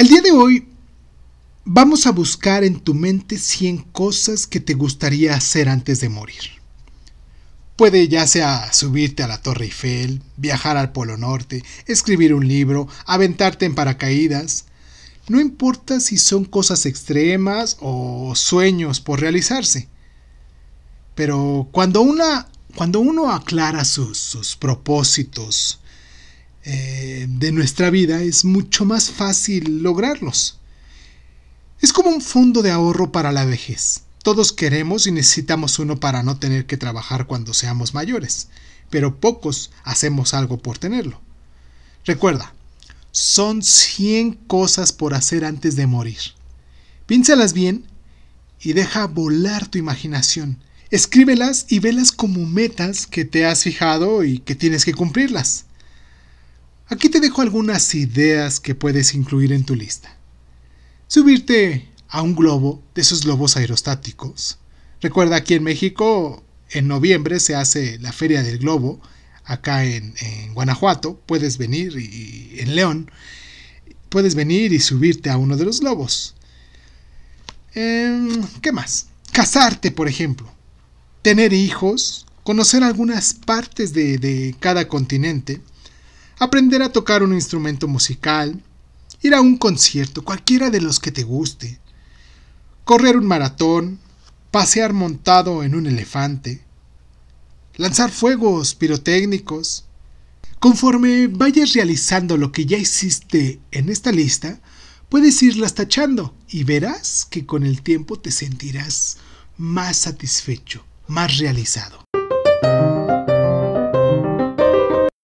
El día de hoy vamos a buscar en tu mente 100 cosas que te gustaría hacer antes de morir. Puede ya sea subirte a la Torre Eiffel, viajar al Polo Norte, escribir un libro, aventarte en paracaídas. No importa si son cosas extremas o sueños por realizarse. Pero cuando, una, cuando uno aclara sus, sus propósitos, eh, de nuestra vida es mucho más fácil lograrlos. Es como un fondo de ahorro para la vejez. Todos queremos y necesitamos uno para no tener que trabajar cuando seamos mayores, pero pocos hacemos algo por tenerlo. Recuerda, son 100 cosas por hacer antes de morir. Piénsalas bien y deja volar tu imaginación. Escríbelas y velas como metas que te has fijado y que tienes que cumplirlas. Aquí te dejo algunas ideas que puedes incluir en tu lista. Subirte a un globo de esos globos aerostáticos. Recuerda, aquí en México, en noviembre se hace la Feria del Globo, acá en, Guanajuato, puedes venir y en León, puedes venir y subirte a uno de los globos. Em, ¿Qué más? Casarte, por ejemplo. Tener hijos, conocer algunas partes de cada continente aprender a tocar un instrumento musical, ir a un concierto, cualquiera de los que te guste, correr un maratón, pasear montado en un elefante, lanzar fuegos pirotécnicos. Conforme vayas realizando lo que ya hiciste en esta lista, puedes irlas tachando y verás que con el tiempo te sentirás más satisfecho, más realizado.